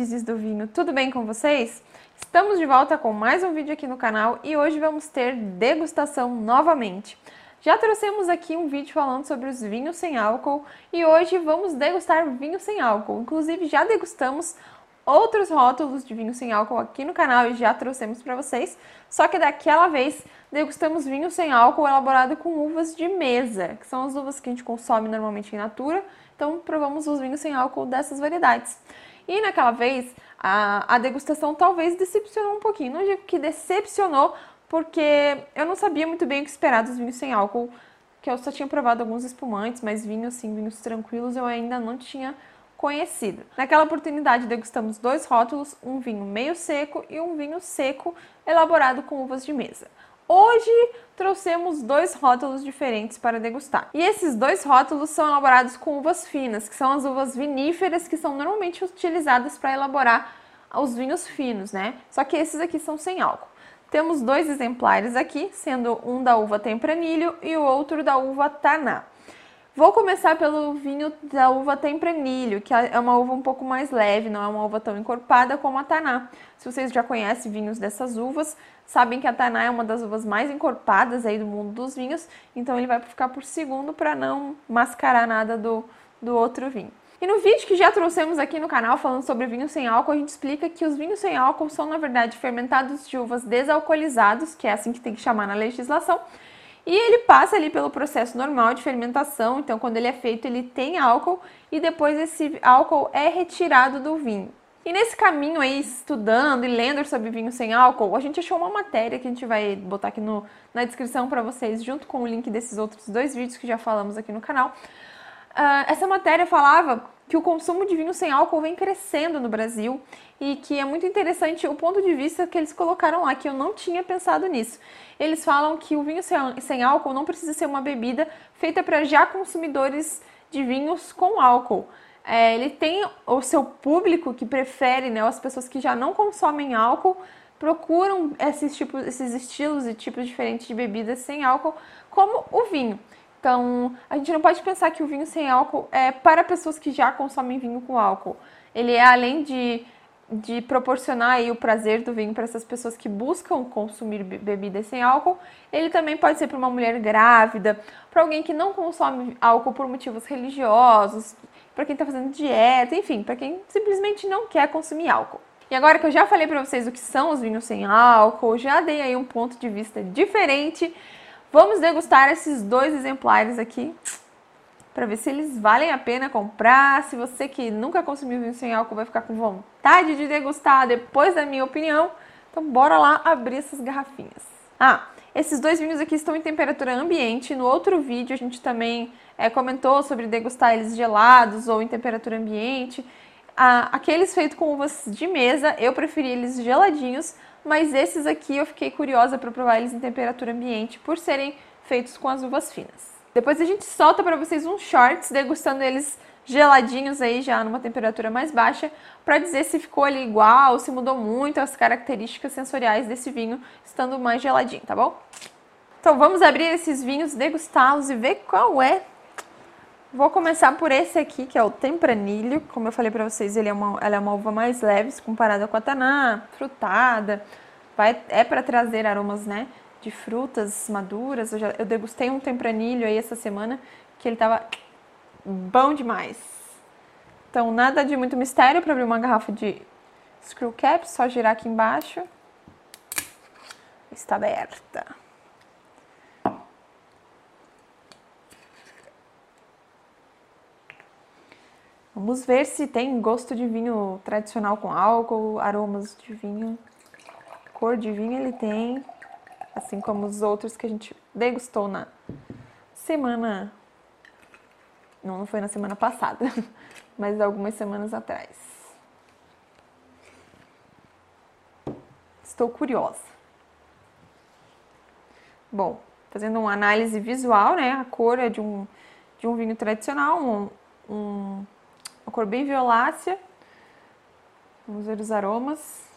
aprendizes do vinho, tudo bem com vocês? Estamos de volta com mais um vídeo aqui no canal e hoje vamos ter degustação novamente. Já trouxemos aqui um vídeo falando sobre os vinhos sem álcool e hoje vamos degustar vinho sem álcool. Inclusive já degustamos outros rótulos de vinho sem álcool aqui no canal e já trouxemos para vocês. Só que daquela vez degustamos vinho sem álcool elaborado com uvas de mesa, que são as uvas que a gente consome normalmente em natura. Então provamos os vinhos sem álcool dessas variedades. E naquela vez a, a degustação talvez decepcionou um pouquinho. Não digo que decepcionou, porque eu não sabia muito bem o que esperar dos vinhos sem álcool, que eu só tinha provado alguns espumantes, mas vinhos assim, vinhos tranquilos eu ainda não tinha conhecido. Naquela oportunidade degustamos dois rótulos, um vinho meio seco e um vinho seco elaborado com uvas de mesa. Hoje trouxemos dois rótulos diferentes para degustar. E esses dois rótulos são elaborados com uvas finas, que são as uvas viníferas que são normalmente utilizadas para elaborar os vinhos finos, né? Só que esses aqui são sem álcool. Temos dois exemplares aqui, sendo um da uva Tempranilho e o outro da uva Taná. Vou começar pelo vinho da uva Tempranilho, que é uma uva um pouco mais leve, não é uma uva tão encorpada como a Taná. Se vocês já conhecem vinhos dessas uvas, sabem que a Taná é uma das uvas mais encorpadas aí do mundo dos vinhos, então ele vai ficar por segundo para não mascarar nada do, do outro vinho. E no vídeo que já trouxemos aqui no canal falando sobre vinho sem álcool, a gente explica que os vinhos sem álcool são, na verdade, fermentados de uvas desalcoolizados, que é assim que tem que chamar na legislação, e ele passa ali pelo processo normal de fermentação, então quando ele é feito ele tem álcool e depois esse álcool é retirado do vinho. E nesse caminho aí, estudando e lendo sobre vinho sem álcool, a gente achou uma matéria que a gente vai botar aqui no, na descrição para vocês, junto com o link desses outros dois vídeos que já falamos aqui no canal. Uh, essa matéria falava que o consumo de vinho sem álcool vem crescendo no Brasil e que é muito interessante o ponto de vista que eles colocaram lá, que eu não tinha pensado nisso. Eles falam que o vinho sem álcool não precisa ser uma bebida feita para já consumidores de vinhos com álcool. É, ele tem o seu público que prefere, né, as pessoas que já não consomem álcool, procuram esses, tipos, esses estilos e tipos diferentes de bebidas sem álcool, como o vinho. Então, a gente não pode pensar que o vinho sem álcool é para pessoas que já consomem vinho com álcool. Ele é além de, de proporcionar aí o prazer do vinho para essas pessoas que buscam consumir bebidas sem álcool, ele também pode ser para uma mulher grávida, para alguém que não consome álcool por motivos religiosos, para quem está fazendo dieta, enfim, para quem simplesmente não quer consumir álcool. E agora que eu já falei para vocês o que são os vinhos sem álcool, já dei aí um ponto de vista diferente Vamos degustar esses dois exemplares aqui para ver se eles valem a pena comprar. Se você que nunca consumiu vinho sem álcool vai ficar com vontade de degustar depois da minha opinião, então bora lá abrir essas garrafinhas. Ah, esses dois vinhos aqui estão em temperatura ambiente. No outro vídeo a gente também é, comentou sobre degustar eles gelados ou em temperatura ambiente. Ah, aqueles feitos com uvas de mesa, eu preferi eles geladinhos, mas esses aqui eu fiquei curiosa para provar eles em temperatura ambiente por serem feitos com as uvas finas. Depois a gente solta para vocês uns shorts degustando eles geladinhos aí já numa temperatura mais baixa para dizer se ficou ali igual, se mudou muito as características sensoriais desse vinho estando mais geladinho, tá bom? Então vamos abrir esses vinhos, degustá-los e ver qual é Vou começar por esse aqui, que é o Tempranilho. Como eu falei para vocês, ele é uma, ela é uma uva mais leve comparada com a Taná, frutada. Vai, é para trazer aromas, né, de frutas maduras. Eu, já, eu degustei um Tempranilho aí essa semana, que ele tava bom demais. Então, nada de muito mistério para abrir uma garrafa de screw cap, só girar aqui embaixo. Está aberta. Vamos ver se tem gosto de vinho tradicional com álcool, aromas de vinho. Cor de vinho ele tem, assim como os outros que a gente degustou na semana. Não, não foi na semana passada, mas algumas semanas atrás. Estou curiosa. Bom, fazendo uma análise visual, né? A cor é de um, de um vinho tradicional, um, um uma cor bem violácea. Vamos ver os aromas.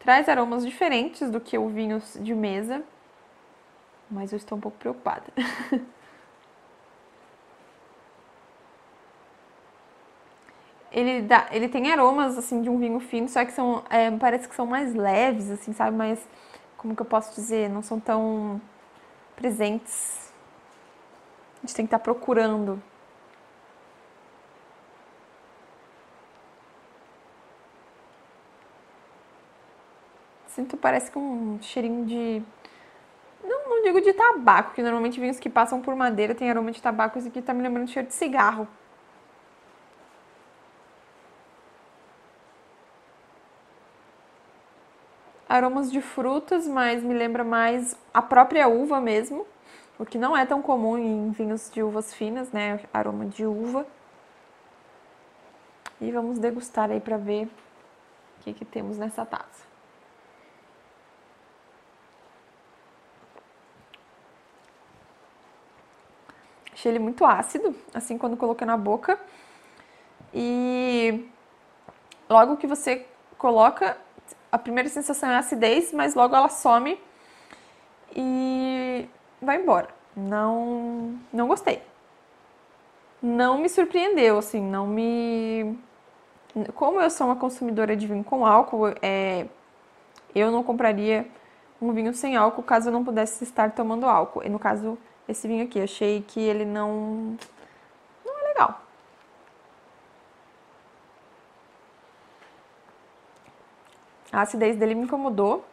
Traz aromas diferentes do que o vinho de mesa, mas eu estou um pouco preocupada. ele, dá, ele tem aromas, assim, de um vinho fino, só que são, é, parece que são mais leves, assim, sabe? Mas, como que eu posso dizer? Não são tão presentes. Gente tem que estar procurando. Sinto, parece que um cheirinho de não, não digo de tabaco, que normalmente vinhos que passam por madeira tem aroma de tabaco. Esse aqui tá me lembrando de cheiro de cigarro. Aromas de frutas, mas me lembra mais a própria uva mesmo. O que não é tão comum em vinhos de uvas finas, né? Aroma de uva. E vamos degustar aí para ver o que, que temos nessa taça. Achei ele muito ácido, assim, quando coloquei na boca. E logo que você coloca, a primeira sensação é acidez, mas logo ela some e vai embora. Não, não gostei. Não me surpreendeu, assim, não me. Como eu sou uma consumidora de vinho com álcool, é... eu não compraria um vinho sem álcool caso eu não pudesse estar tomando álcool. E no caso, esse vinho aqui. Achei que ele não. não é legal. A acidez dele me incomodou.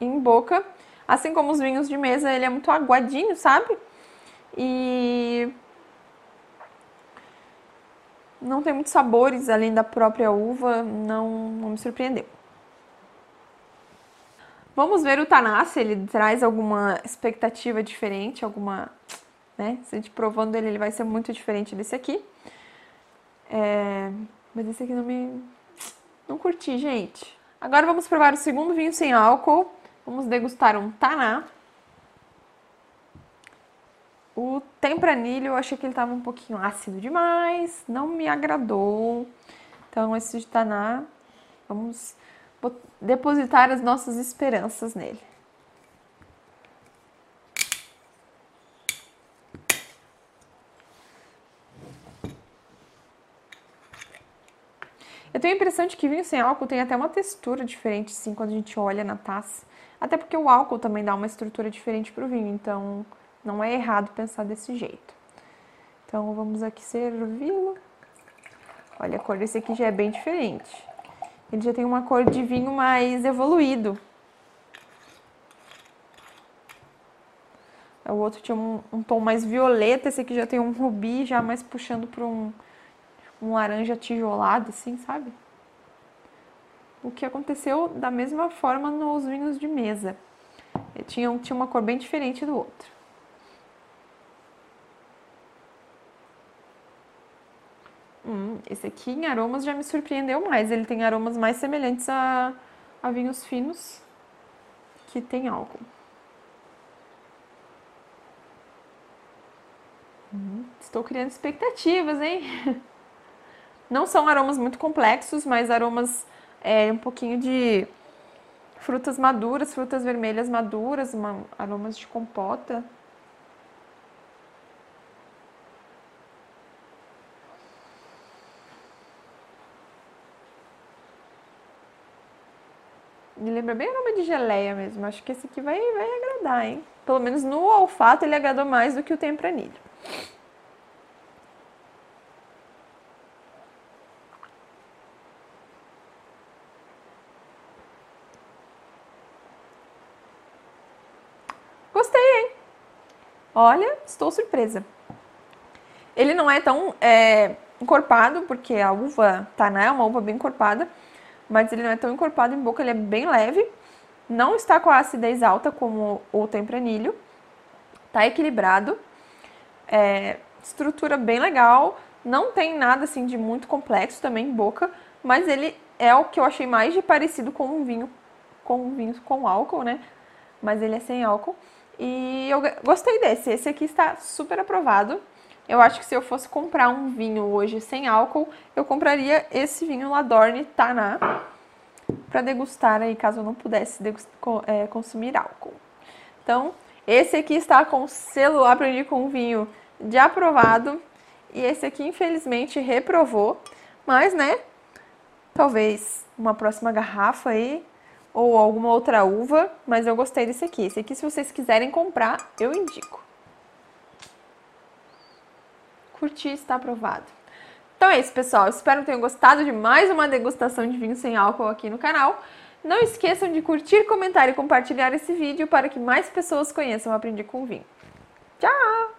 Em boca, assim como os vinhos de mesa, ele é muito aguadinho, sabe? E não tem muitos sabores além da própria uva, não, não me surpreendeu. Vamos ver o Tanassi, ele traz alguma expectativa diferente, alguma. Né? Se a gente provando ele, ele vai ser muito diferente desse aqui. É... Mas esse aqui não me. Não curti, gente. Agora vamos provar o segundo vinho sem álcool. Vamos degustar um Taná. O Tempranilho, eu achei que ele estava um pouquinho ácido demais, não me agradou. Então, esse de Taná, vamos depositar as nossas esperanças nele. Eu tenho a impressão de que vinho sem álcool tem até uma textura diferente, sim, quando a gente olha na taça. Até porque o álcool também dá uma estrutura diferente para o vinho, então não é errado pensar desse jeito. Então vamos aqui servi-lo. Olha, a cor desse aqui já é bem diferente. Ele já tem uma cor de vinho mais evoluído. O outro tinha um, um tom mais violeta, esse aqui já tem um rubi, já mais puxando para um, um laranja tijolado, assim, sabe? O que aconteceu da mesma forma nos vinhos de mesa. Tinha, tinha uma cor bem diferente do outro. Hum, esse aqui em aromas já me surpreendeu mais. Ele tem aromas mais semelhantes a, a vinhos finos que tem álcool. Hum, estou criando expectativas, hein? Não são aromas muito complexos, mas aromas é, um pouquinho de frutas maduras, frutas vermelhas maduras, uma, aromas de compota. Me lembra bem nome de geleia mesmo. Acho que esse aqui vai, vai agradar, hein? Pelo menos no olfato ele agradou mais do que o tempranilho. Gostei, hein? Olha, estou surpresa. Ele não é tão é, encorpado, porque a uva Taná é uma uva bem encorpada mas ele não é tão encorpado em boca, ele é bem leve. Não está com a acidez alta como o tempranilho. Tá equilibrado. É, estrutura bem legal. Não tem nada assim de muito complexo também em boca, mas ele é o que eu achei mais de parecido com um vinho com um vinho com álcool, né? Mas ele é sem álcool. E eu gostei desse. Esse aqui está super aprovado. Eu acho que se eu fosse comprar um vinho hoje sem álcool, eu compraria esse vinho Ladorne Taná para degustar aí, caso eu não pudesse é, consumir álcool. Então, esse aqui está com selo Aprendi com Vinho de aprovado. e esse aqui infelizmente reprovou, mas né, talvez uma próxima garrafa aí ou alguma outra uva, mas eu gostei desse aqui. Esse aqui, se vocês quiserem comprar, eu indico. Curti, está aprovado. Então é isso, pessoal. Espero que tenham gostado de mais uma degustação de vinho sem álcool aqui no canal. Não esqueçam de curtir, comentar e compartilhar esse vídeo para que mais pessoas conheçam Aprendi com Vinho. Tchau!